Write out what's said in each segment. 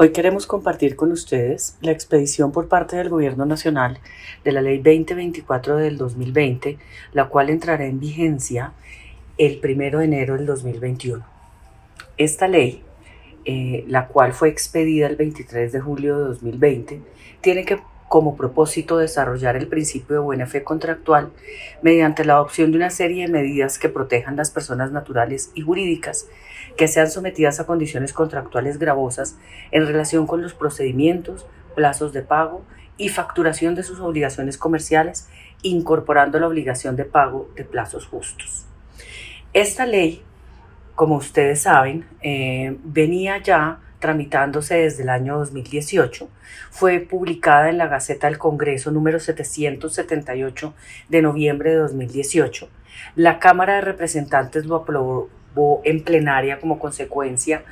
Hoy queremos compartir con ustedes la expedición por parte del Gobierno Nacional de la Ley 2024 del 2020, la cual entrará en vigencia el 1 de enero del 2021. Esta ley, eh, la cual fue expedida el 23 de julio de 2020, tiene que como propósito desarrollar el principio de buena fe contractual mediante la adopción de una serie de medidas que protejan las personas naturales y jurídicas que sean sometidas a condiciones contractuales gravosas en relación con los procedimientos, plazos de pago y facturación de sus obligaciones comerciales, incorporando la obligación de pago de plazos justos. Esta ley, como ustedes saben, eh, venía ya tramitándose desde el año 2018, fue publicada en la Gaceta del Congreso número 778 de noviembre de 2018. La Cámara de Representantes lo aprobó en plenaria como consecuencia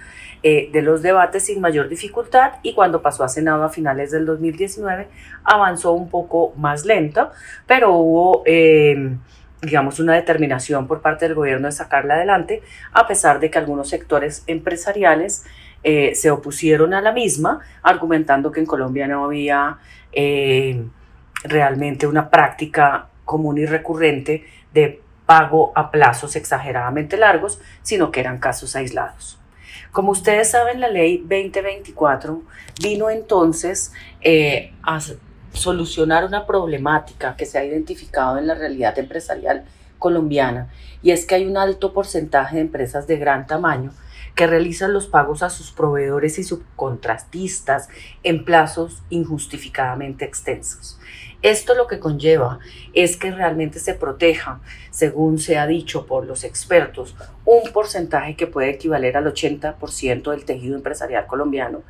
eh, de los debates sin mayor dificultad y cuando pasó a Senado a finales del 2019 avanzó un poco más lento, pero hubo... Eh, digamos, una determinación por parte del gobierno de sacarla adelante, a pesar de que algunos sectores empresariales eh, se opusieron a la misma, argumentando que en Colombia no había eh, realmente una práctica común y recurrente de pago a plazos exageradamente largos, sino que eran casos aislados. Como ustedes saben, la ley 2024 vino entonces eh, a solucionar una problemática que se ha identificado en la realidad empresarial colombiana y es que hay un alto porcentaje de empresas de gran tamaño que realizan los pagos a sus proveedores y subcontratistas en plazos injustificadamente extensos. Esto lo que conlleva es que realmente se proteja, según se ha dicho por los expertos, un porcentaje que puede equivaler al 80% del tejido empresarial colombiano,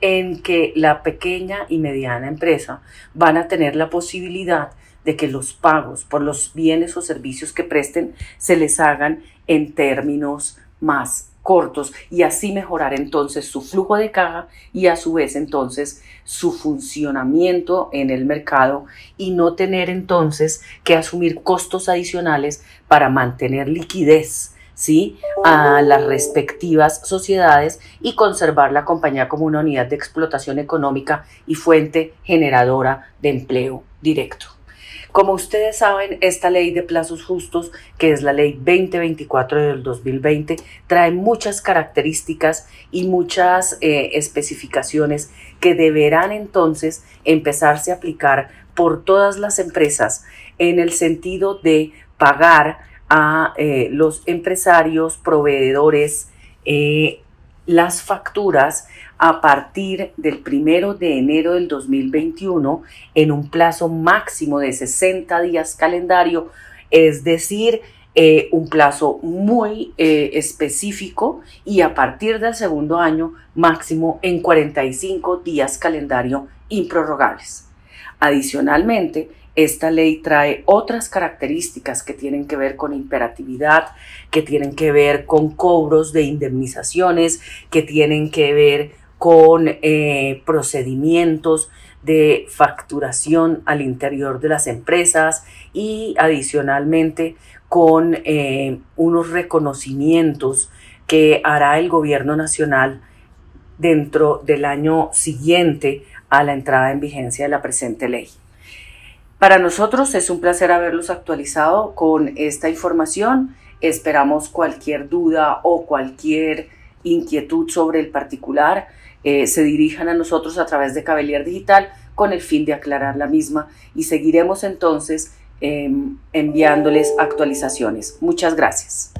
en que la pequeña y mediana empresa van a tener la posibilidad de que los pagos por los bienes o servicios que presten se les hagan en términos más cortos y así mejorar entonces su flujo de caja y a su vez entonces su funcionamiento en el mercado y no tener entonces que asumir costos adicionales para mantener liquidez ¿sí? a las respectivas sociedades y conservar la compañía como una unidad de explotación económica y fuente generadora de empleo directo. Como ustedes saben, esta ley de plazos justos, que es la ley 2024 del 2020, trae muchas características y muchas eh, especificaciones que deberán entonces empezarse a aplicar por todas las empresas en el sentido de pagar a eh, los empresarios, proveedores, eh, las facturas a partir del primero de enero del 2021 en un plazo máximo de 60 días calendario, es decir, eh, un plazo muy eh, específico y a partir del segundo año máximo en 45 días calendario improrrogables. Adicionalmente, esta ley trae otras características que tienen que ver con imperatividad, que tienen que ver con cobros de indemnizaciones, que tienen que ver con eh, procedimientos de facturación al interior de las empresas y adicionalmente con eh, unos reconocimientos que hará el gobierno nacional dentro del año siguiente a la entrada en vigencia de la presente ley. Para nosotros es un placer haberlos actualizado con esta información. Esperamos cualquier duda o cualquier inquietud sobre el particular eh, se dirijan a nosotros a través de Cabelier Digital con el fin de aclarar la misma y seguiremos entonces em, enviándoles actualizaciones. Muchas gracias.